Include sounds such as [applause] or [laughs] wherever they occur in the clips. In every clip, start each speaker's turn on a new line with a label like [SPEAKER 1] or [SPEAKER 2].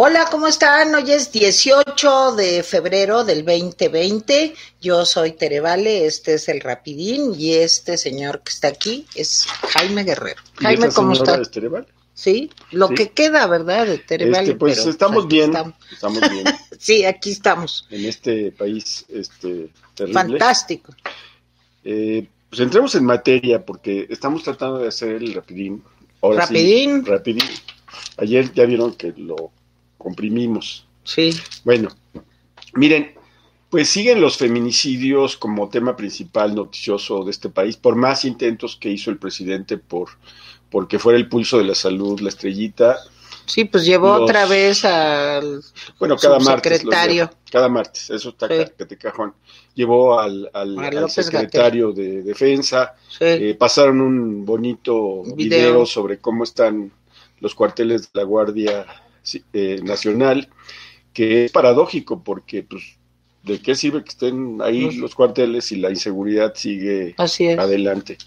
[SPEAKER 1] Hola, ¿cómo están? Hoy es 18 de febrero del 2020. Yo soy Terevale, este es el Rapidín y este señor que está aquí es Jaime Guerrero. Jaime, ¿cómo está?
[SPEAKER 2] Es Terevale?
[SPEAKER 1] Sí, lo
[SPEAKER 2] Sí.
[SPEAKER 1] que queda, ¿verdad? De Terevale.
[SPEAKER 2] Este, pues
[SPEAKER 1] pero
[SPEAKER 2] estamos bien,
[SPEAKER 1] estamos.
[SPEAKER 2] estamos bien [laughs]
[SPEAKER 1] Sí, aquí estamos.
[SPEAKER 2] en este país este, terrible.
[SPEAKER 1] Fantástico.
[SPEAKER 2] Eh, pues entremos en materia porque estamos tratando de hacer el rapidín. Ahora sí,
[SPEAKER 1] Rapidín.
[SPEAKER 2] rapidín. Ayer ya vieron que lo comprimimos.
[SPEAKER 1] Sí.
[SPEAKER 2] Bueno, miren, pues siguen los feminicidios como tema principal noticioso de este país, por más intentos que hizo el presidente por porque fuera el pulso de la salud, la estrellita.
[SPEAKER 1] Sí, pues llevó
[SPEAKER 2] Los-
[SPEAKER 1] otra vez al
[SPEAKER 2] Bueno, cada martes. cada martes, eso está
[SPEAKER 1] Sí.
[SPEAKER 2] ca- te cajón. Llevó al, al- secretario de Defensa,
[SPEAKER 1] Sí.
[SPEAKER 2] eh, pasaron un bonito
[SPEAKER 1] Video.
[SPEAKER 2] video. sobre cómo están los cuarteles de la Guardia eh, Nacional, que es paradójico porque, pues, ¿de qué sirve que estén ahí
[SPEAKER 1] Los-
[SPEAKER 2] los cuarteles si la inseguridad sigue
[SPEAKER 1] Así es.
[SPEAKER 2] adelante?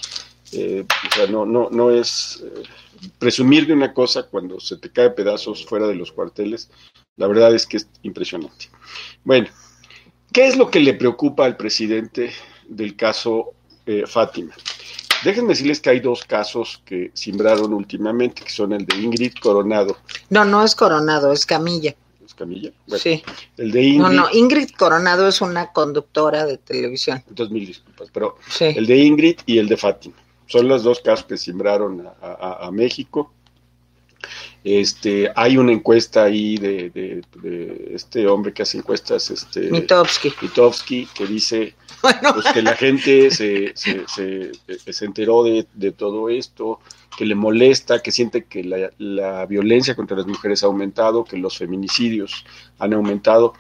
[SPEAKER 2] Eh, o sea, no, no, no es eh, presumir de una cosa cuando se te cae pedazos fuera de los cuarteles. La verdad es que es impresionante. Bueno, ¿qué es lo que le preocupa al presidente del caso eh, Fátima? Déjenme decirles que hay dos casos que simbraron últimamente, que son el de Ingrid Coronado.
[SPEAKER 1] No, no es Coronado, es Camilla.
[SPEAKER 2] ¿Es Camilla? Bueno,
[SPEAKER 1] Sí.
[SPEAKER 2] El de Ingrid.
[SPEAKER 1] No, no, Ingrid Coronado es una conductora de televisión.
[SPEAKER 2] Entonces, mil disculpas, pero
[SPEAKER 1] Sí.
[SPEAKER 2] el de Ingrid y el de Fátima. Son los dos casos que simbraron a, a- a México. Este, hay una encuesta ahí de, de- de este hombre que hace encuestas, este, que dice [laughs]
[SPEAKER 1] Bueno,
[SPEAKER 2] pues, que la gente se, se, se- eh, se enteró de, de todo esto, que le molesta, que siente que la, la violencia contra las mujeres ha aumentado, que los feminicidios han aumentado.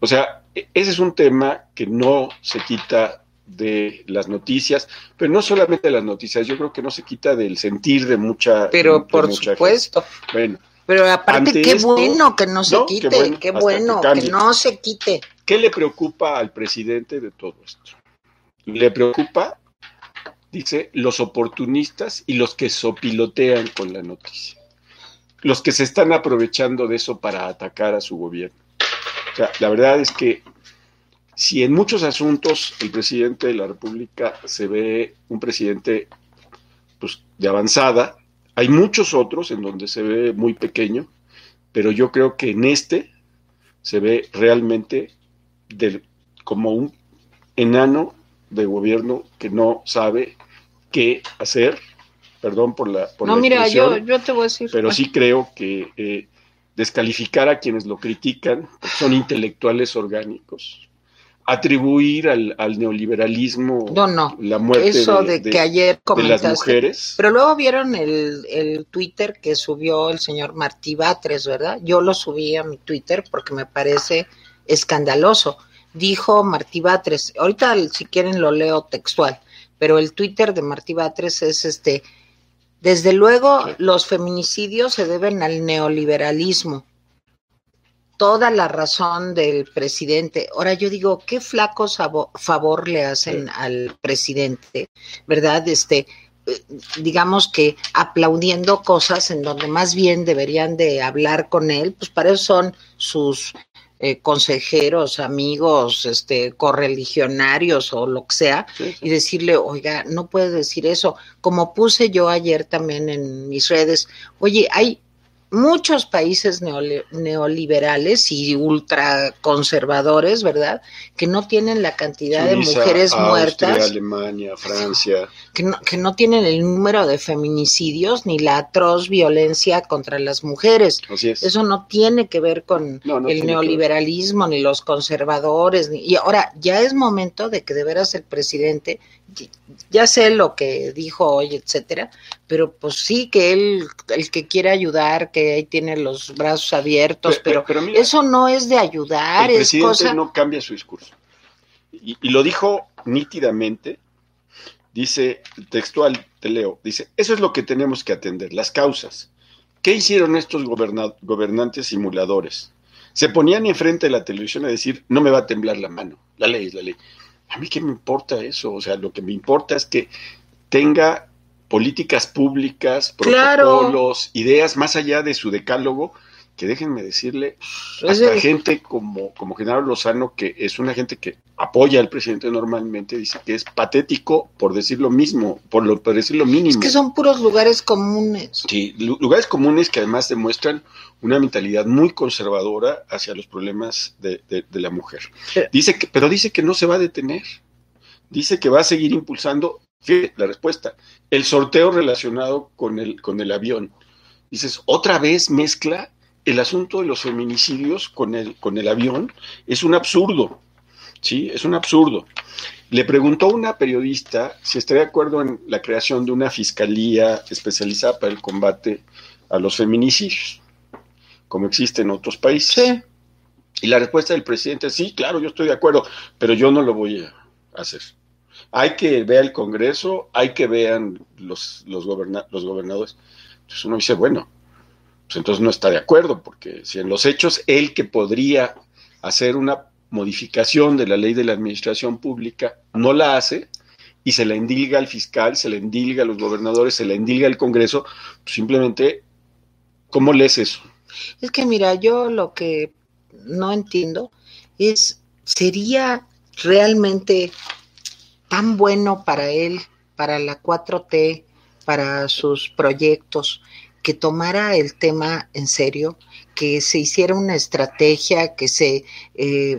[SPEAKER 2] O sea, e- ese es un tema que no se quita de las noticias, pero no solamente de las noticias, yo creo que no se quita del sentir de mucha
[SPEAKER 1] pero
[SPEAKER 2] de
[SPEAKER 1] por
[SPEAKER 2] mucha gente.
[SPEAKER 1] supuesto.
[SPEAKER 2] Bueno,
[SPEAKER 1] Pero aparte, qué
[SPEAKER 2] esto-
[SPEAKER 1] bueno que no se
[SPEAKER 2] No, qué
[SPEAKER 1] quite,
[SPEAKER 2] bueno,
[SPEAKER 1] qué bueno,
[SPEAKER 2] que
[SPEAKER 1] no se quite.
[SPEAKER 2] ¿Qué le preocupa al presidente de todo esto? Le preocupa, dice, los oportunistas y los que sopilotean con la noticia. Los que se están aprovechando de eso para atacar a su gobierno. O sea, la verdad es que si en muchos asuntos el presidente de la República se ve un presidente pues, de avanzada, hay muchos otros en donde se ve muy pequeño, pero yo creo que en este se ve realmente del- como un enano de gobierno que no sabe qué hacer. Perdón por la, por
[SPEAKER 1] No,
[SPEAKER 2] la
[SPEAKER 1] mira, yo, yo te voy a decir.
[SPEAKER 2] pero sí creo que eh, descalificar a quienes lo critican, son intelectuales orgánicos, atribuir al, al neoliberalismo
[SPEAKER 1] No, no.
[SPEAKER 2] la muerte
[SPEAKER 1] Eso
[SPEAKER 2] de,
[SPEAKER 1] de, que ayer
[SPEAKER 2] de las mujeres.
[SPEAKER 1] Pero luego vieron el, el Twitter que subió el señor Martí Batres, ¿verdad? Yo lo subí a mi Twitter porque me parece escandaloso. Dijo Martí Batres, ahorita si quieren lo leo textual, pero el Twitter de Martí Batres es este, desde luego los feminicidios se deben al neoliberalismo. Toda la razón del presidente. Ahora yo digo, qué flaco favor le hacen al presidente, ¿verdad? Este, eh, digamos que aplaudiendo cosas en donde más bien deberían de hablar con él, pues para eso son sus eh, consejeros, amigos, este, correligionarios o lo que sea,
[SPEAKER 2] Sí, sí.
[SPEAKER 1] y decirle, oiga, no puede decir eso. Como puse yo ayer también en mis redes, oye, hay muchos países neoli- neoliberales y ultraconservadores, ¿verdad? Que no tienen la cantidad de mujeres
[SPEAKER 2] Austria,
[SPEAKER 1] muertas
[SPEAKER 2] Alemania, Francia.
[SPEAKER 1] que no, que no tienen el número de feminicidios ni la atroz violencia contra las mujeres.
[SPEAKER 2] Así es.
[SPEAKER 1] Eso no tiene que ver con
[SPEAKER 2] No, no
[SPEAKER 1] el neoliberalismo ni los conservadores. Ni, y ahora ya es momento de que de veras el presidente, ya sé lo que dijo hoy, etcétera, pero pues sí que él, el que quiere ayudar, que ahí tiene los brazos abiertos,
[SPEAKER 2] Pe- pe-
[SPEAKER 1] pero,
[SPEAKER 2] pero mira,
[SPEAKER 1] eso no es de ayudar,
[SPEAKER 2] el
[SPEAKER 1] es
[SPEAKER 2] presidente
[SPEAKER 1] cosa.
[SPEAKER 2] no cambia su discurso. Y, y lo dijo nítidamente, dice textual, te leo, dice, eso es lo que tenemos que atender, las causas. ¿Qué hicieron estos goberna- gobernantes simuladores? Se ponían enfrente de la televisión a decir, no me va a temblar la mano, la ley es la ley. A mí qué me importa eso, o sea, lo que me importa es que tenga políticas públicas,
[SPEAKER 1] Claro.
[SPEAKER 2] protocolos, ideas más allá de su decálogo que déjenme decirle, hasta gente como, como Genaro Lozano, que es una gente que apoya al presidente normalmente, dice que es patético por decir lo mismo, por, lo, por decir lo mínimo.
[SPEAKER 1] Es que son puros lugares comunes.
[SPEAKER 2] Sí, lu- lugares comunes que además demuestran una mentalidad muy conservadora hacia los problemas de, de- de la mujer. Dice que, pero dice que no se va a detener. Dice que va a seguir impulsando, fíjate la respuesta, el sorteo relacionado con el, con el avión. Dices, otra vez mezcla el asunto de los feminicidios con el, con el avión. Es un absurdo, ¿sí? Es un absurdo. Le preguntó una periodista si estaría de acuerdo en la creación de una fiscalía especializada para el combate a los feminicidios, como existe en otros países.
[SPEAKER 1] Sí.
[SPEAKER 2] Y la respuesta del presidente es, sí, claro, yo estoy de acuerdo, pero yo no lo voy a hacer. Hay que ver el Congreso, hay que vean los, los, goberna- los gobernadores. Entonces uno dice, bueno, pues entonces no está de acuerdo, porque si en los hechos él que podría hacer una modificación de la ley de la administración pública no la hace y se la endilga al fiscal, se la endilga a los gobernadores, se la endilga al Congreso, pues simplemente, ¿cómo lees eso?
[SPEAKER 1] Es que mira, yo lo que no entiendo es, ¿sería realmente tan bueno para él, para la 4T, para sus proyectos, que tomara el tema en serio, que se hiciera una estrategia, que se eh,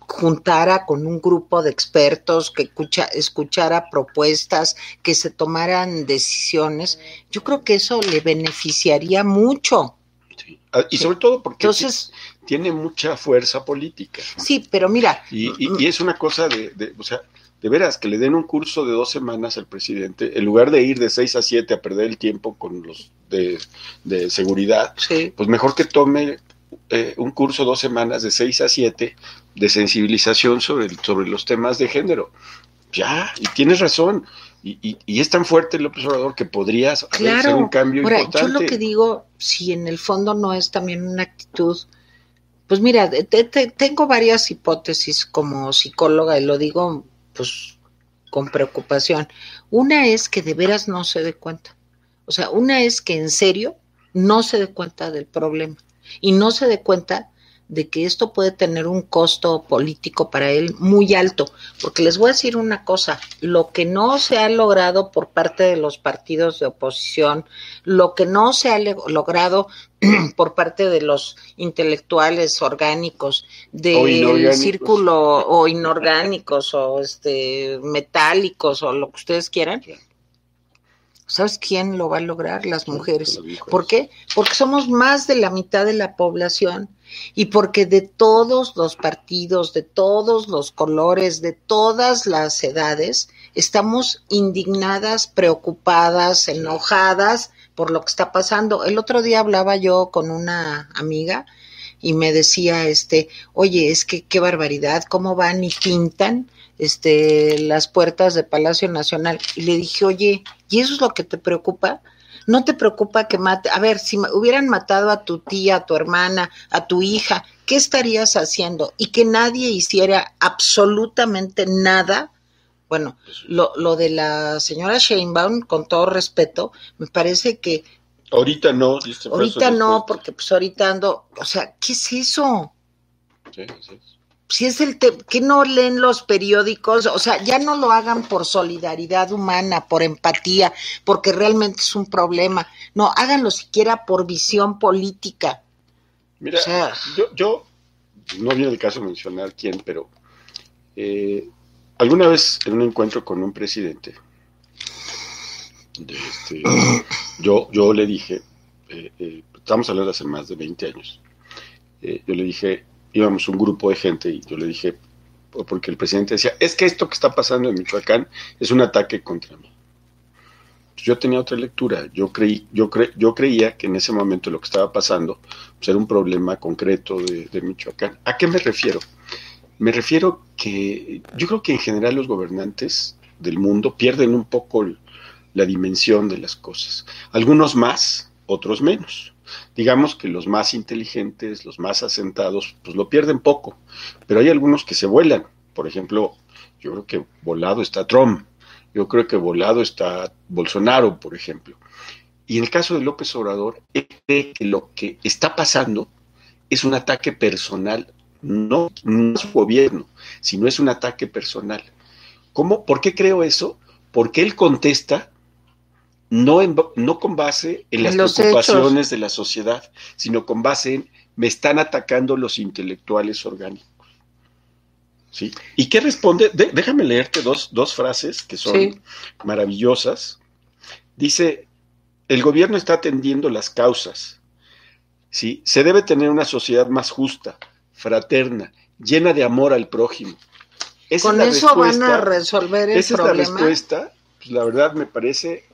[SPEAKER 1] juntara con un grupo de expertos, que escucha, escuchara propuestas, que se tomaran decisiones? Yo creo que eso le beneficiaría mucho.
[SPEAKER 2] Sí. Ah, Y sobre todo porque
[SPEAKER 1] Entonces,
[SPEAKER 2] tiene mucha fuerza política.
[SPEAKER 1] sí, pero mira,
[SPEAKER 2] Y, y- y es una cosa de, de- o sea, de veras, que le den un curso de dos semanas al presidente, en lugar de ir de seis a siete a perder el tiempo con los de, de seguridad,
[SPEAKER 1] sí,
[SPEAKER 2] pues mejor que tome eh, un curso dos semanas de seis a siete de sensibilización sobre, el- sobre los temas de género. Ya, y tienes razón. Y, y- y es tan fuerte el Obrador que podría hacer un cambio
[SPEAKER 1] Ahora,
[SPEAKER 2] importante.
[SPEAKER 1] yo lo que digo, si en el fondo no es también una actitud, pues mira, te- te- tengo varias hipótesis como psicóloga y lo digo pues con preocupación. Una es que de veras no se dé cuenta. O sea, una es que en serio no se dé cuenta del problema y no se dé cuenta de que esto puede tener un costo político para él muy alto, porque les voy a decir una cosa, lo que no se ha logrado por parte de los partidos de oposición, lo que no se ha logrado [clears throat] por parte de los intelectuales orgánicos, del círculo o inorgánicos o este metálicos o lo que ustedes quieran. ¿Sabes quién lo va a lograr? Las mujeres. ¿Por qué? Porque somos más de la mitad de la población y porque de todos los partidos, de todos los colores, de todas las edades, estamos indignadas, preocupadas, enojadas por lo que está pasando. El otro día hablaba yo con una amiga y me decía, este, oye, es que qué barbaridad, cómo van y pintan este, las puertas de Palacio Nacional. Y le dije, oye, ¿y eso es lo que te preocupa? ¿No te preocupa que mate? A ver, si hubieran matado a tu tía, a tu hermana, a tu hija, ¿qué estarías haciendo? Y que nadie hiciera absolutamente nada. Bueno, lo, lo de la señora Sheinbaum, con todo respeto, me parece que
[SPEAKER 2] Ahorita no, dice
[SPEAKER 1] ahorita no, porque pues ahorita ando, o sea, ¿qué es eso?
[SPEAKER 2] Sí, sí.
[SPEAKER 1] Si es el te que no leen los periódicos, o sea, ya no lo hagan por solidaridad humana, por empatía, porque realmente es un problema. No, háganlo siquiera por visión política.
[SPEAKER 2] Mira,
[SPEAKER 1] O sea-
[SPEAKER 2] yo, yo no viene el caso mencionar quién, pero eh, alguna vez en un encuentro con un presidente, de este, [clears throat] yo, yo le dije, eh, eh, estamos hablando de hace más de 20 años, yo le dije, íbamos un grupo de gente y yo le dije, porque el presidente decía, es que esto que está pasando en Michoacán es un ataque contra mí. Yo tenía otra lectura, yo creí, yo cre, yo creía que en ese momento lo que estaba pasando pues, era un problema concreto de, de Michoacán. ¿A qué me refiero? Me refiero que yo creo que en general los gobernantes del mundo pierden un poco la dimensión de las cosas. Algunos más, otros menos. Digamos que los más inteligentes, los más asentados, pues lo pierden poco. Pero hay algunos que se vuelan. Por ejemplo, yo creo que volado está Trump. Yo creo que volado está Bolsonaro, por ejemplo. Y en el caso de López Obrador, él cree que lo que está pasando es un ataque personal, no, no a su gobierno, sino es un ataque personal. ¿Cómo? ¿Por qué creo eso? Porque él contesta no, en, no con base en las
[SPEAKER 1] Los
[SPEAKER 2] preocupaciones
[SPEAKER 1] hechos.
[SPEAKER 2] de la sociedad, sino con base en me están atacando los intelectuales orgánicos. ¿Sí? ¿Y qué responde? De- déjame leerte dos, dos frases que son
[SPEAKER 1] Sí.
[SPEAKER 2] maravillosas. Dice, el gobierno está atendiendo las causas. ¿sí? Se debe tener una sociedad más justa, fraterna, llena de amor al prójimo. Esa
[SPEAKER 1] Con
[SPEAKER 2] es la
[SPEAKER 1] eso van a resolver el
[SPEAKER 2] esa es la
[SPEAKER 1] problema.
[SPEAKER 2] respuesta, pues la verdad me parece,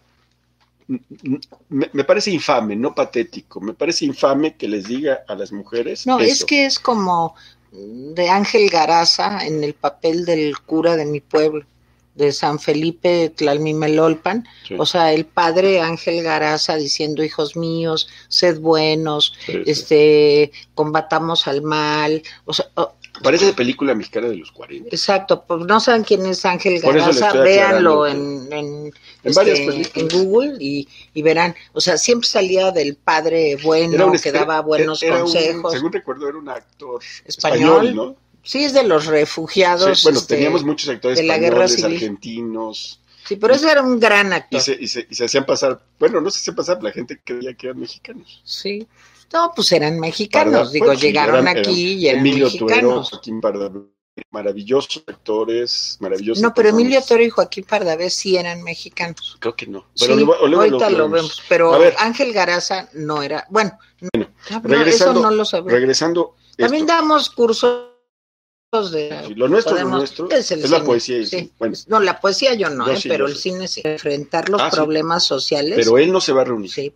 [SPEAKER 2] me, me parece infame, no patético, me parece infame que les diga a las mujeres.
[SPEAKER 1] No, es que es como de Ángel Garaza en el papel del cura de mi pueblo, de San Felipe Tlalmimelolpan.
[SPEAKER 2] Sí,
[SPEAKER 1] O sea, el padre Ángel Garaza diciendo, hijos míos, sed buenos,
[SPEAKER 2] sí, sí.
[SPEAKER 1] este, combatamos al mal. O sea,
[SPEAKER 2] Parece de película mexicana de los 40.
[SPEAKER 1] exacto, pues no saben quién es Ángel Garaza, véanlo en, en,
[SPEAKER 2] En
[SPEAKER 1] este, en. Google y, y verán. O sea, siempre salía del padre bueno,
[SPEAKER 2] un
[SPEAKER 1] que daba buenos
[SPEAKER 2] era un-
[SPEAKER 1] consejos.
[SPEAKER 2] según recuerdo, era un actor
[SPEAKER 1] Español,
[SPEAKER 2] español, ¿no?
[SPEAKER 1] Sí, es de los refugiados.
[SPEAKER 2] Sí, bueno,
[SPEAKER 1] este,
[SPEAKER 2] teníamos muchos actores
[SPEAKER 1] de la guerra
[SPEAKER 2] españoles,
[SPEAKER 1] civil.
[SPEAKER 2] argentinos,
[SPEAKER 1] Sí, pero ese era un gran
[SPEAKER 2] y
[SPEAKER 1] actor.
[SPEAKER 2] se, y, se, y se hacían pasar, bueno, no se hacían pasar, la gente creía que eran mexicanos.
[SPEAKER 1] Sí. No, pues eran mexicanos,
[SPEAKER 2] Parda-
[SPEAKER 1] digo, llegaron
[SPEAKER 2] eran-
[SPEAKER 1] aquí
[SPEAKER 2] eran
[SPEAKER 1] y eran
[SPEAKER 2] Emilio Tuero,
[SPEAKER 1] mexicanos.
[SPEAKER 2] Joaquín Pardavé, maravillosos actores, maravillosos
[SPEAKER 1] No, pero
[SPEAKER 2] personas.
[SPEAKER 1] Emilio Toro y Joaquín Pardavé sí eran mexicanos.
[SPEAKER 2] Creo que no.
[SPEAKER 1] Sí,
[SPEAKER 2] Pero luego, luego
[SPEAKER 1] ahorita lo
[SPEAKER 2] vemos.
[SPEAKER 1] Pero. Ángel Garaza no era. Bueno, no, no,
[SPEAKER 2] regresando-
[SPEAKER 1] eso no lo sabemos.
[SPEAKER 2] Regresando,
[SPEAKER 1] También damos cursos de.
[SPEAKER 2] sí, lo nuestro, lo nuestro
[SPEAKER 1] es
[SPEAKER 2] la poesía.
[SPEAKER 1] sí.
[SPEAKER 2] Bueno,
[SPEAKER 1] No, la poesía yo no,
[SPEAKER 2] Yo
[SPEAKER 1] eh,
[SPEAKER 2] sí,
[SPEAKER 1] pero el cine sí. Enfrentar los
[SPEAKER 2] Ah,
[SPEAKER 1] problemas sociales.
[SPEAKER 2] pero él no se va a reunir. Los fe-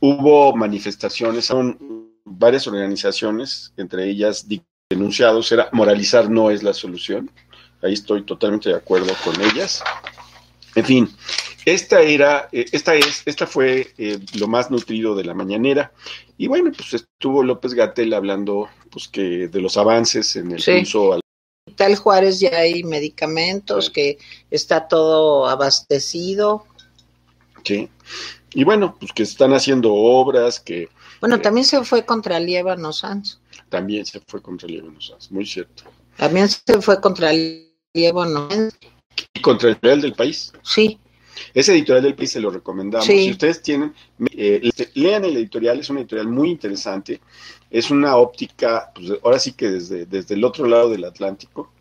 [SPEAKER 2] Hubo manifestaciones, son varias organizaciones, entre ellas denunciados, era moralizar no es la solución. Ahí estoy totalmente de acuerdo con ellas. En fin, esta era, eh, esta es, esta fue eh, lo más nutrido de la mañanera. Y bueno, pues estuvo López Gatel hablando, pues que de los avances en el
[SPEAKER 1] Sí.
[SPEAKER 2] pulso al
[SPEAKER 1] Tal Juárez ya hay medicamentos,
[SPEAKER 2] Sí.
[SPEAKER 1] que está todo abastecido.
[SPEAKER 2] ¿sí? Y bueno, pues que están haciendo obras, que
[SPEAKER 1] Bueno, también se fue contra Líbano Sanz.
[SPEAKER 2] también se fue contra el Líbano Sanz, muy cierto.
[SPEAKER 1] También se fue contra Líbano Sanz.
[SPEAKER 2] Y contra el editorial del país.
[SPEAKER 1] Sí,
[SPEAKER 2] Ese editorial del país se lo recomendamos.
[SPEAKER 1] Sí.
[SPEAKER 2] Si ustedes tienen, eh, lean el editorial, es una editorial muy interesante. Es una óptica, pues ahora sí que desde, desde el otro lado del Atlántico,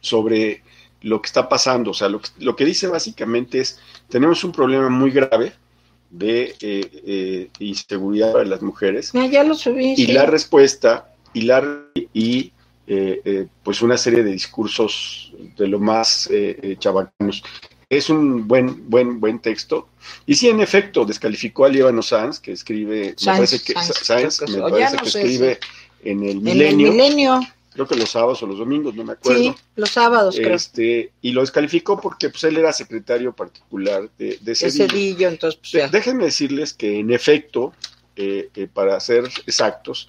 [SPEAKER 2] sobre lo que está pasando. O sea, lo que, lo que dice básicamente es, tenemos un problema muy grave de eh, eh, inseguridad para las mujeres.
[SPEAKER 1] Ah, ya lo subí.
[SPEAKER 2] Y
[SPEAKER 1] sí.
[SPEAKER 2] la respuesta, y, la, y eh, eh, pues una serie de discursos de lo más eh, chabacanos. Es un buen, buen, buen texto. Y sí, en efecto, descalificó a Líbano Sanz, que escribe, me
[SPEAKER 1] Sanz,
[SPEAKER 2] parece que,
[SPEAKER 1] Sanz,
[SPEAKER 2] me parece
[SPEAKER 1] no
[SPEAKER 2] que escribe en el
[SPEAKER 1] En el
[SPEAKER 2] milenio,
[SPEAKER 1] milenio,
[SPEAKER 2] creo que los sábados o los domingos, no me acuerdo.
[SPEAKER 1] sí, los sábados creo.
[SPEAKER 2] Este, y lo descalificó porque pues, él era secretario particular de, de
[SPEAKER 1] Ese
[SPEAKER 2] Cedillo.
[SPEAKER 1] Cedillo, entonces pues
[SPEAKER 2] De-
[SPEAKER 1] ya.
[SPEAKER 2] Déjenme decirles que en efecto, eh, eh, para ser exactos,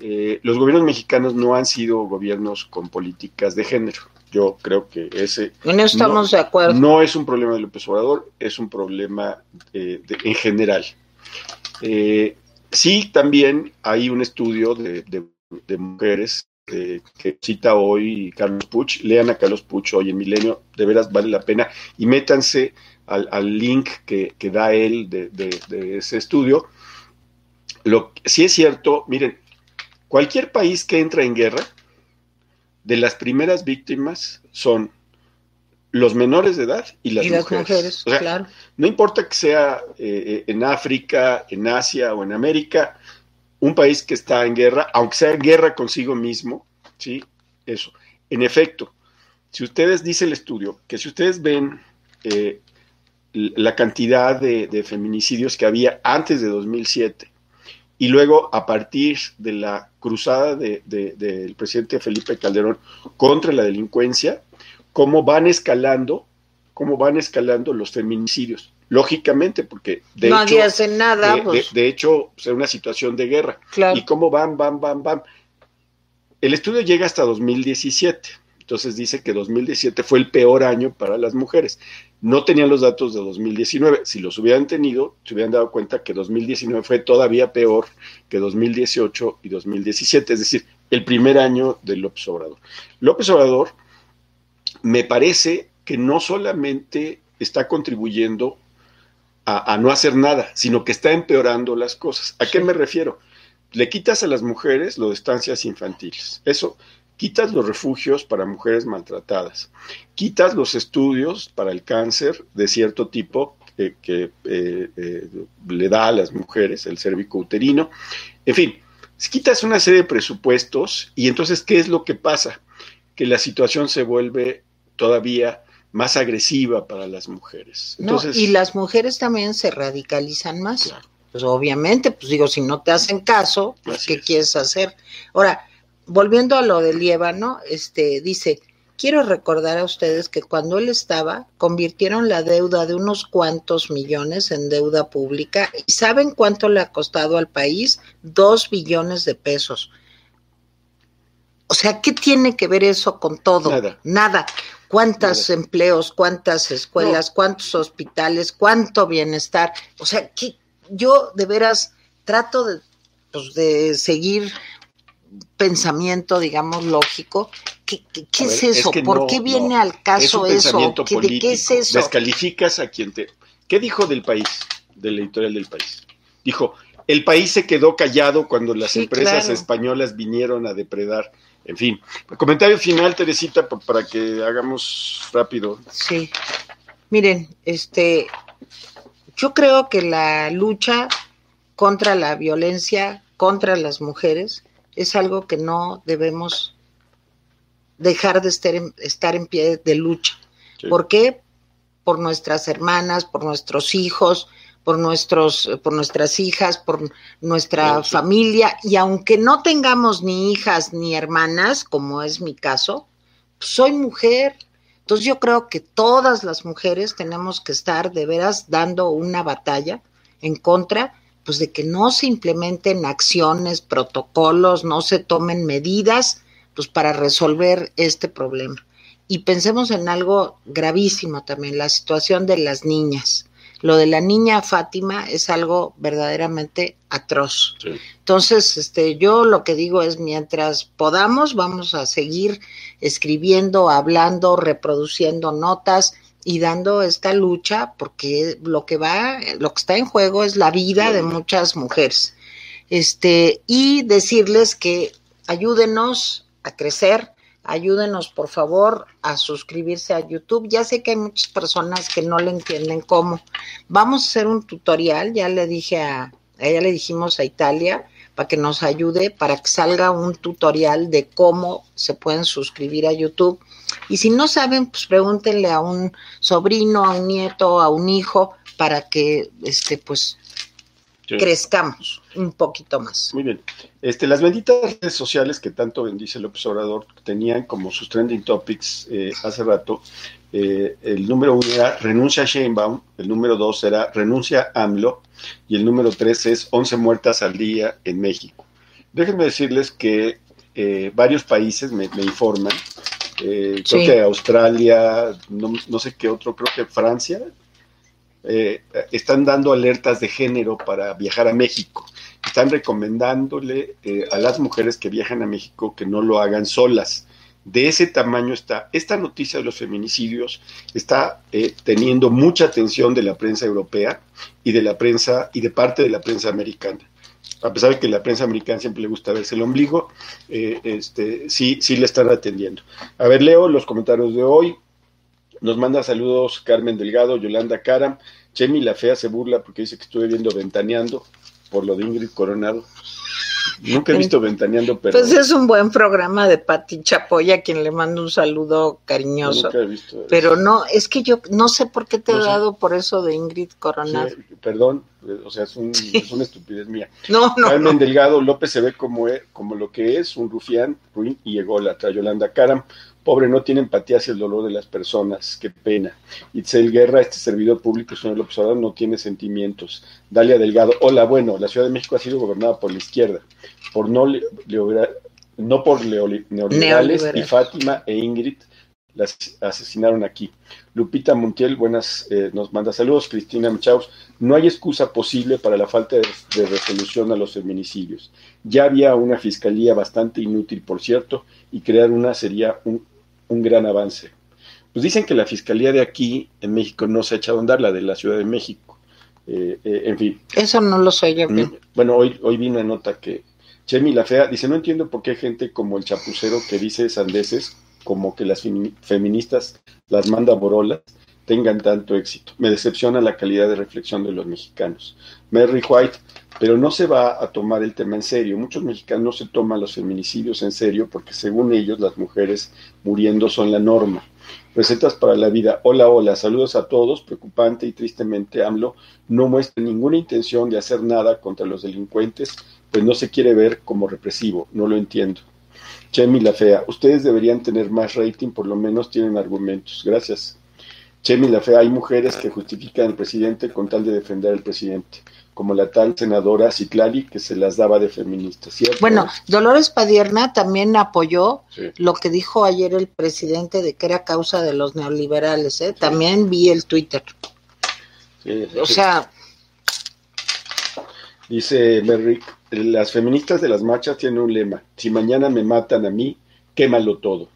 [SPEAKER 2] eh, los gobiernos mexicanos no han sido gobiernos con políticas de género. Yo creo que ese
[SPEAKER 1] En eso estamos de acuerdo.
[SPEAKER 2] no es un problema de López Obrador, es un problema de- en general. Sí, también hay un estudio de, de- de mujeres eh, que cita hoy Carlos Puch. Lean a Carlos Puch hoy en Milenio, de veras vale la pena. Y métanse al, al link que, que da él de, de- de ese estudio. Lo, sí es cierto, miren, cualquier país que entra en guerra, de las primeras víctimas son los menores de edad y las,
[SPEAKER 1] y las
[SPEAKER 2] mujeres.
[SPEAKER 1] mujeres,
[SPEAKER 2] O sea,
[SPEAKER 1] claro.
[SPEAKER 2] no importa que sea eh, eh, en África, en Asia o en América, un país que está en guerra, aunque sea guerra consigo mismo, ¿sí? Eso. En efecto, si ustedes, dice el estudio, que si ustedes ven eh, la cantidad de, feminicidios que había antes de 2007 y luego a partir de la cruzada de- de- del presidente Felipe Calderón contra la delincuencia, cómo van escalando, cómo van escalando los feminicidios. Lógicamente, porque de hecho,
[SPEAKER 1] hace nada,
[SPEAKER 2] de,
[SPEAKER 1] pues,
[SPEAKER 2] de hecho, es una situación de guerra.
[SPEAKER 1] claro.
[SPEAKER 2] Y cómo van, van, van, van. El estudio llega hasta 2017. Entonces dice que 2017 fue el peor año para las mujeres. No tenían los datos de 2019. Si los hubieran tenido, se hubieran dado cuenta que 2019 fue todavía peor que 2018 y 2017, es decir, el primer año de López Obrador. López Obrador me parece que no solamente está contribuyendo a, no hacer nada, sino que está empeorando las cosas. ¿A qué me refiero? Le quitas a las mujeres lo de estancias infantiles. Eso, quitas los refugios para mujeres maltratadas, quitas los estudios para el cáncer de cierto tipo que eh, eh, le da a las mujeres, el cérvico uterino, en fin, quitas una serie de presupuestos y entonces, ¿qué es lo que pasa? Que la situación se vuelve todavía más agresiva para las mujeres. Entonces,
[SPEAKER 1] y las mujeres también se radicalizan más. Pues obviamente, pues digo, si no te hacen caso, pues, ¿qué quieres hacer? Ahora, volviendo a lo de Liébano, este, dice, quiero recordar a ustedes que cuando él estaba, convirtieron la deuda de unos cuantos millones en deuda pública. ¿Y saben cuánto le ha costado al país? Dos billones de pesos. O sea, ¿qué tiene que ver eso con todo?
[SPEAKER 2] Nada.
[SPEAKER 1] Nada. ¿Cuántos empleos, cuántas escuelas, cuántos hospitales, cuánto bienestar? O sea, que yo de veras trato de, pues, de seguir pensamiento, digamos, lógico. ¿Qué, es eso? ¿Por qué viene al caso eso? ¿De qué es eso?
[SPEAKER 2] Descalificas a quien te... ¿Qué dijo del país, del editorial del país? Dijo, el país se quedó callado cuando las empresas españolas vinieron a depredar en fin, comentario final, Teresita, para que hagamos rápido.
[SPEAKER 1] Sí. Miren, este, yo creo que la lucha contra la violencia contra las mujeres es algo que no debemos dejar de estar en, estar en pie de lucha. ¿Por qué? Por nuestras hermanas, por nuestros hijos, por nuestros, por nuestras hijas, por nuestra familia, y aunque no tengamos ni hijas ni hermanas, como es mi caso, soy mujer. Entonces yo creo que todas las mujeres tenemos que estar de veras dando una batalla en contra, pues de que no se implementen acciones, protocolos, no se tomen medidas, pues para resolver este problema. Y pensemos en algo gravísimo también, la situación de las niñas lo de la niña Fátima es algo verdaderamente atroz. Entonces, este, yo lo que digo es, mientras podamos, vamos a seguir escribiendo, hablando, reproduciendo notas y dando esta lucha, porque lo que va, lo que está en juego es la vida de muchas mujeres. Este, y decirles que ayúdenos a crecer, ayúdenos por favor a suscribirse a YouTube. Ya sé que hay muchas personas que no le entienden cómo. Vamos a hacer un tutorial, ya le dije a, ya le dijimos a Italia para que nos ayude, para que salga un tutorial de cómo se pueden suscribir a YouTube. Y si no saben, pues pregúntenle a un sobrino, a un nieto, a un hijo, para que este pues crezcamos un poquito más.
[SPEAKER 2] Muy bien. Este, las benditas redes sociales que tanto bendice López Obrador tenían como sus trending topics eh, hace rato, eh, el número uno era renuncia a Sheinbaum, el número dos era renuncia a AMLO y el número tres es 11 muertas al día en México. Déjenme decirles que eh, varios países me, informan, creo que Australia, no, no sé qué otro, creo que Francia, eh, están dando alertas de género para viajar a México. Están recomendándole eh, a las mujeres que viajan a México que no lo hagan solas. De ese tamaño está. Esta noticia de los feminicidios está eh, teniendo mucha atención de la prensa europea y de la prensa y de parte de la prensa americana. A pesar de que la prensa americana siempre le gusta verse el ombligo, este, sí, sí le están atendiendo. A ver, leo los comentarios de hoy. Nos manda saludos Carmen Delgado, Yolanda Caram. Chemi la fea se burla porque dice que estuve viendo Ventaneando por lo de Ingrid Coronado. Nunca he visto Ventaneando, pero.
[SPEAKER 1] Pues es un buen programa de Pati Chapoya, a quien le mando un saludo cariñoso. Nunca he visto Pero no, es que yo no sé por qué te he dado por eso de Ingrid Coronado.
[SPEAKER 2] perdón, o sea, es, una estupidez mía. [laughs] No, no. Carmen Delgado López se ve como, e, como lo que es, un rufián, ruin y ególatra. Yolanda Caram, Pobre, no tiene empatía hacia el dolor de las personas, qué pena. Itzel Guerra, este servidor público, señor López Obrador, no tiene sentimientos. Dalia Delgado, hola, bueno, la Ciudad de México ha sido gobernada por la izquierda. Por no le, no por neoliberales, y Fátima e Ingrid las asesinaron aquí. Lupita Montiel, buenas, eh, nos manda saludos. Cristina Michaus, no hay excusa posible para la falta de, resolución a los feminicidios. Ya había una fiscalía bastante inútil, por cierto, y crear una sería un, gran avance. Pues dicen que la fiscalía de aquí, en México, no se ha echado a andar, la de la Ciudad de México. Eh, eh, en fin.
[SPEAKER 1] Eso no lo sé yo.
[SPEAKER 2] Mm, bueno, hoy, hoy vi una nota que Chemi la Fea dice, no entiendo por qué hay gente como el chapucero que dice sandeces como que las feministas las manda borolas tengan tanto éxito. Me decepciona la calidad de reflexión de los mexicanos. Mary White, pero no se va a tomar el tema en serio. Muchos mexicanos no se toman los feminicidios en serio porque según ellos las mujeres muriendo son la norma. Recetas para la vida. Hola, hola, saludos a todos. Preocupante y tristemente AMLO no muestra ninguna intención de hacer nada contra los delincuentes, pues no se quiere ver como represivo. No lo entiendo. Chemi la Fea, ustedes deberían tener más rating, por lo menos tienen argumentos. Gracias. Chemi la Fea, hay mujeres que justifican al presidente con tal de defender al presidente, como la tal senadora Citlali que se las daba de feminista, ¿cierto?
[SPEAKER 1] Bueno, Dolores Padierna también apoyó lo que dijo ayer el presidente de que era causa de los neoliberales, ¿eh? También vi el Twitter. o sea...
[SPEAKER 2] Dice Merrick, las feministas de las marchas tienen un lema, si mañana me matan a mí, quémalo todo.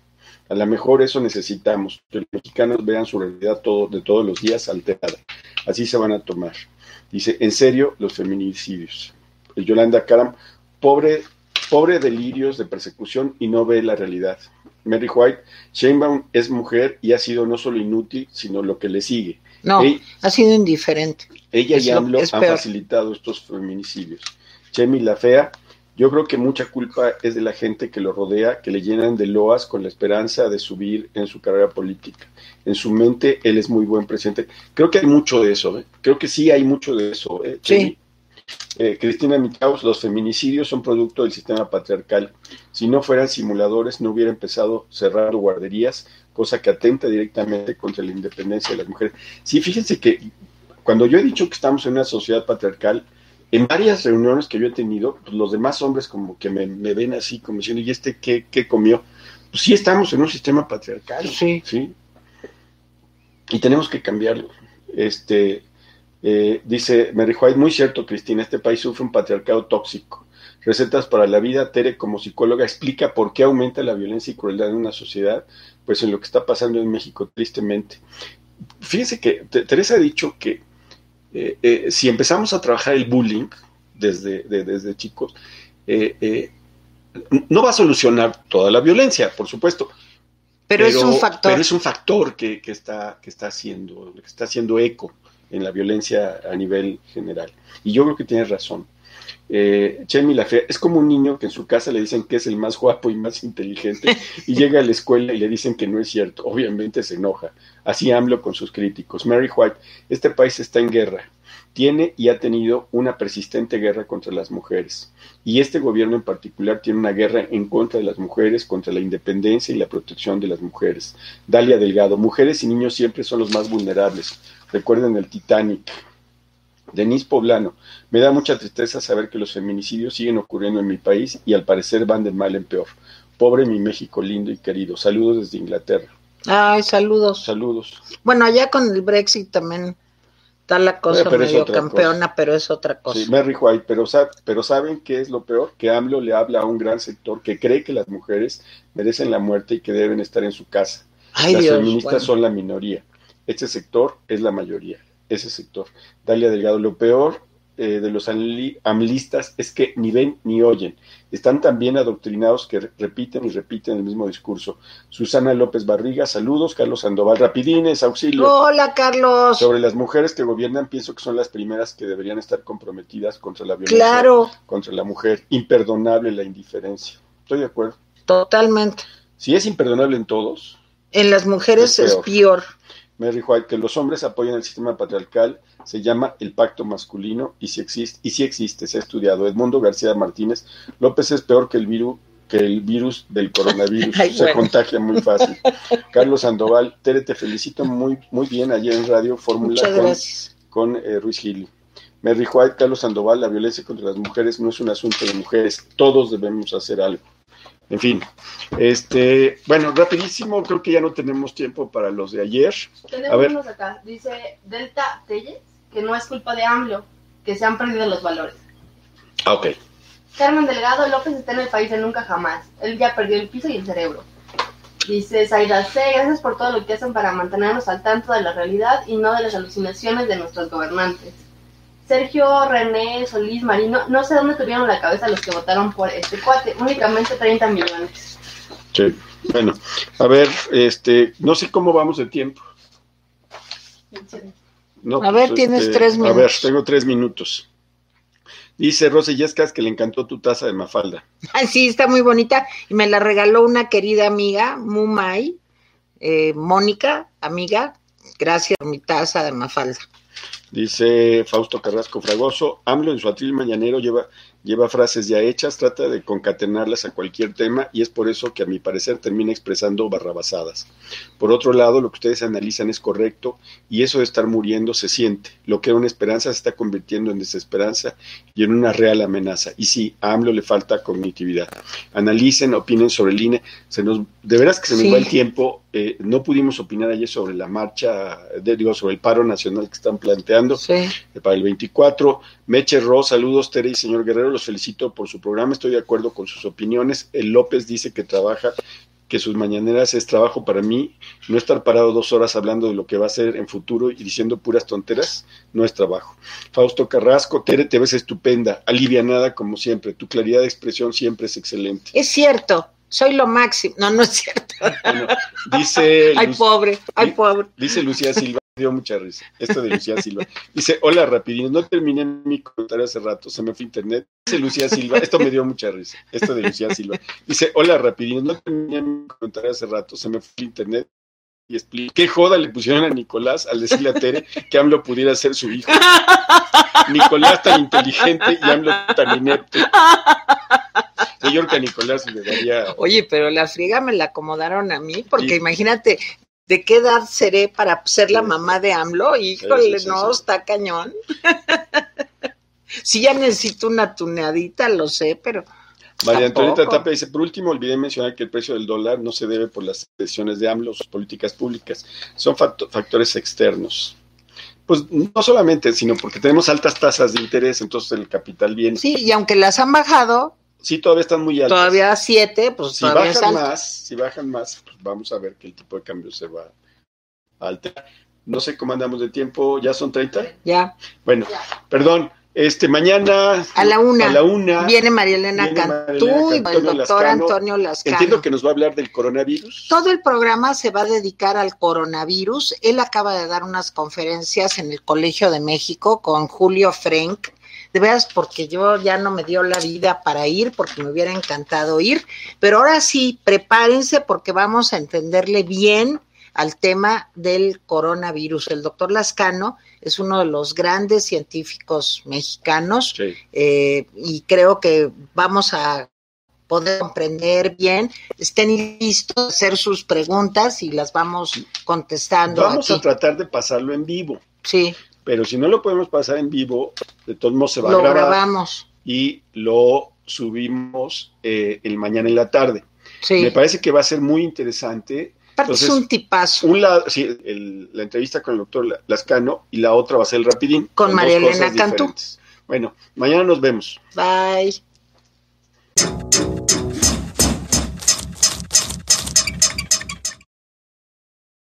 [SPEAKER 2] A lo mejor eso necesitamos, que los mexicanos vean su realidad todo, de todos los días alterada. Así se van a tomar. Dice, en serio, los feminicidios. El Yolanda Karam, pobre, pobre delirios de persecución y no ve la realidad. Mary White, Sheinbaum es mujer y ha sido no solo inútil, sino lo que le sigue.
[SPEAKER 1] No, ha sido indiferente.
[SPEAKER 2] Ella y AMLO han facilitado estos feminicidios. Chemi la fea, yo creo que mucha culpa es de la gente que lo rodea, que le llenan de loas con la esperanza de subir en su carrera política. En su mente, él es muy buen presidente. Creo que hay mucho de eso, ¿eh? creo que sí hay mucho de eso. ¿eh? Sí. Eh, Cristina Micaus, los feminicidios son producto del sistema patriarcal. Si no fueran simuladores, no hubiera empezado cerrando guarderías, cosa que atenta directamente contra la independencia de las mujeres. Sí, fíjense que cuando yo he dicho que estamos en una sociedad patriarcal, en varias reuniones que yo he tenido, pues los demás hombres como que me, ven así, como diciendo, ¿y este qué, qué, comió? Pues sí estamos en un sistema patriarcal, sí. ¿sí? Y tenemos que cambiarlo. Este, eh, dice Mary White, muy cierto, Cristina, este país sufre un patriarcado tóxico. Recetas para la vida, Tere como psicóloga explica por qué aumenta la violencia y crueldad en una sociedad, pues en lo que está pasando en México, tristemente. Fíjense que Teresa ha dicho que eh, eh, si empezamos a trabajar el bullying desde, desde chicos, eh, no va a solucionar toda la violencia, por supuesto.
[SPEAKER 1] Pero, es un factor.
[SPEAKER 2] Pero es un factor que, está, que, está haciendo, que está haciendo eco en la violencia a nivel general. Y yo creo que tienes razón. Eh, Chemi la Fea es como un niño que en su casa le dicen que es el más guapo y más inteligente y llega a la escuela y le dicen que no es cierto. Obviamente se enoja. Así AMLO con sus críticos. Mary White, este país está en guerra. Tiene y ha tenido una persistente guerra contra las mujeres. Y este gobierno en particular tiene una guerra en contra de las mujeres, contra la independencia y la protección de las mujeres. Dalia Delgado, mujeres y niños siempre son los más vulnerables. Recuerden el Titanic. Denise Poblano, me da mucha tristeza saber que los feminicidios siguen ocurriendo en mi país y al parecer van de mal en peor. Pobre mi México lindo y querido. Saludos desde Inglaterra.
[SPEAKER 1] Ay, saludos.
[SPEAKER 2] Saludos.
[SPEAKER 1] Bueno, allá con el Brexit también está la cosa eh, medio campeona, pero es otra cosa.
[SPEAKER 2] Sí, Mary White, pero, pero ¿saben qué es lo peor? Que AMLO le habla a un gran sector que cree que las mujeres merecen la muerte y que deben estar en su casa. las feministas son la minoría. Este sector es la mayoría ese sector. Dalia Delgado, lo peor eh, de los amlistas es que ni ven ni oyen. Están tan bien adoctrinados que repiten y repiten el mismo discurso. Susana López Barriga, saludos. Carlos Sandoval, rapidines, auxilio.
[SPEAKER 1] Hola, Carlos.
[SPEAKER 2] Sobre las mujeres que gobiernan, pienso que son las primeras que deberían estar comprometidas contra la violencia.
[SPEAKER 1] Claro.
[SPEAKER 2] Contra la mujer. Imperdonable la indiferencia. Estoy de acuerdo.
[SPEAKER 1] Totalmente.
[SPEAKER 2] Si es imperdonable en todos.
[SPEAKER 1] En las mujeres es peor.
[SPEAKER 2] Mary White, que los hombres apoyan el sistema patriarcal, se llama el pacto masculino y si existe, y si existe, se ha estudiado. Edmundo García Martínez, López es peor que el virus que el virus del coronavirus [laughs] se contagia muy fácil. [laughs] Carlos Sandoval, Tere, te felicito muy, muy bien ayer en Radio Fórmula con, con eh, Ruiz Gil. Mary White, Carlos Sandoval, la violencia contra las mujeres no es un asunto de mujeres, todos debemos hacer algo. En fin, este, bueno, rapidísimo, creo que ya no tenemos tiempo para los de ayer.
[SPEAKER 3] Tenemos
[SPEAKER 2] A ver.
[SPEAKER 3] unos acá. Dice Delta Telles que no es culpa de AMLO, que se han perdido los valores.
[SPEAKER 2] Ah, ok.
[SPEAKER 3] Carmen Delgado López está en el país de nunca jamás. Él ya perdió el piso y el cerebro. Dice Zaira C. Gracias por todo lo que hacen para mantenernos al tanto de la realidad y no de las alucinaciones de nuestros gobernantes. Sergio René Solís Marino, no sé dónde tuvieron la cabeza los que votaron por este cuate, únicamente 30 millones.
[SPEAKER 2] Sí. Bueno, a ver, este, no sé cómo vamos de tiempo. No,
[SPEAKER 1] A ver, tienes tres
[SPEAKER 2] A ver,
[SPEAKER 1] minutos.
[SPEAKER 2] tengo tres minutos. Dice Rosa Yescas que le encantó tu taza de Mafalda. [laughs]
[SPEAKER 1] Ay, sí, está muy bonita y me la regaló una querida amiga, Mumai, eh, Mónica, amiga. Gracias por mi taza de Mafalda.
[SPEAKER 2] Dice Fausto Carrasco Fragoso, AMLO en su atril mañanero lleva, lleva frases ya hechas, trata de concatenarlas a cualquier tema y es por eso que a mi parecer termina expresando barrabasadas. Por otro lado, lo que ustedes analizan es correcto y eso de estar muriendo se siente. Lo que era una esperanza se está convirtiendo en desesperanza y en una real amenaza. Y sí, a AMLO le falta cognitividad. Analicen, opinen sobre el INE. Se nos, de veras que se nos
[SPEAKER 1] Sí.
[SPEAKER 2] va el tiempo. Eh, no pudimos opinar ayer sobre la marcha, de, digo, sobre el paro nacional que están planteando
[SPEAKER 1] Sí.
[SPEAKER 2] eh, para el 24. Meche Ro, saludos Tere y señor Guerrero, los felicito por su programa, estoy de acuerdo con sus opiniones. El López dice que trabaja, que sus mañaneras es trabajo para mí, no estar parado dos horas hablando de lo que va a ser en futuro y diciendo puras tonteras, no es trabajo. Fausto Carrasco, Tere, te ves estupenda, alivianada como siempre, tu claridad de expresión siempre es excelente.
[SPEAKER 1] Es cierto, soy lo máximo. No, no es cierto.
[SPEAKER 2] Bueno, dice, [laughs]
[SPEAKER 1] Ay, pobre, ay, pobre.
[SPEAKER 2] Dice Lucía Silva, dio mucha risa. Esto de Lucía Silva. Dice, hola rapidín, no terminé mi comentario hace rato, se me fue internet. Dice Lucía Silva, esto me dio mucha risa. Esto de Lucía Silva. Dice, hola rapidín, no terminé mi comentario hace rato, se me fue internet. Y explica, qué joda le pusieron a Nicolás al decirle a Tere que AMLO pudiera ser su hijo. Nicolás tan inteligente y AMLO tan inepto. Creo que a Nicolás le daría...
[SPEAKER 1] Oye, pero la friega me la acomodaron a mí, porque
[SPEAKER 2] Sí.
[SPEAKER 1] imagínate, ¿de qué edad seré para ser la mamá de AMLO? Híjole, no, está cañón. [laughs] sí, ya necesito una tuneadita, lo sé, pero
[SPEAKER 2] María Antonieta. Tapia dice, por último, olvidé mencionar que el precio del dólar no se debe por las decisiones de AMLO, sus políticas públicas, son facto- factores externos. Pues no solamente, sino porque tenemos altas tasas de interés, entonces el capital viene. Sí,
[SPEAKER 1] y aunque las han bajado,
[SPEAKER 2] todavía están muy altas.
[SPEAKER 1] todavía a siete, pues
[SPEAKER 2] si
[SPEAKER 1] todavía
[SPEAKER 2] bajan más, si bajan más, pues vamos a ver que el tipo de cambio se va a alterar. No sé cómo andamos de tiempo, ¿ya son 30?
[SPEAKER 1] Ya,
[SPEAKER 2] Bueno, perdón, este mañana
[SPEAKER 1] a la una.
[SPEAKER 2] a la una
[SPEAKER 1] Viene María Elena Cantú y el doctor
[SPEAKER 2] Lascano.
[SPEAKER 1] Antonio Lascano.
[SPEAKER 2] entiendo que nos va a hablar del coronavirus.
[SPEAKER 1] Todo el programa se va a dedicar al coronavirus. Él acaba de dar unas conferencias en el Colegio de México con Julio Frank. De veras, porque yo ya no me dio la vida para ir, porque me hubiera encantado ir. Pero ahora sí, prepárense porque vamos a entenderle bien al tema del coronavirus. El doctor Lascano es uno de los grandes científicos mexicanos
[SPEAKER 2] Sí.
[SPEAKER 1] eh, y creo que vamos a poder comprender bien. Estén listos a hacer sus preguntas y las vamos contestando
[SPEAKER 2] Vamos a tratar de pasarlo en vivo,
[SPEAKER 1] Sí,
[SPEAKER 2] pero si no lo podemos pasar en vivo, de todos modos se va
[SPEAKER 1] lo
[SPEAKER 2] a grabar
[SPEAKER 1] grabamos.
[SPEAKER 2] y lo subimos eh, el mañana en la tarde.
[SPEAKER 1] Sí,
[SPEAKER 2] Me parece que va a ser muy interesante.
[SPEAKER 1] Aparte es un tipazo.
[SPEAKER 2] Un lado, sí, el- la entrevista con el doctor La- Lascano y la otra va a ser el rapidín.
[SPEAKER 1] Con María Elena Cantú.
[SPEAKER 2] diferentes. Bueno, mañana nos vemos.
[SPEAKER 1] Bye.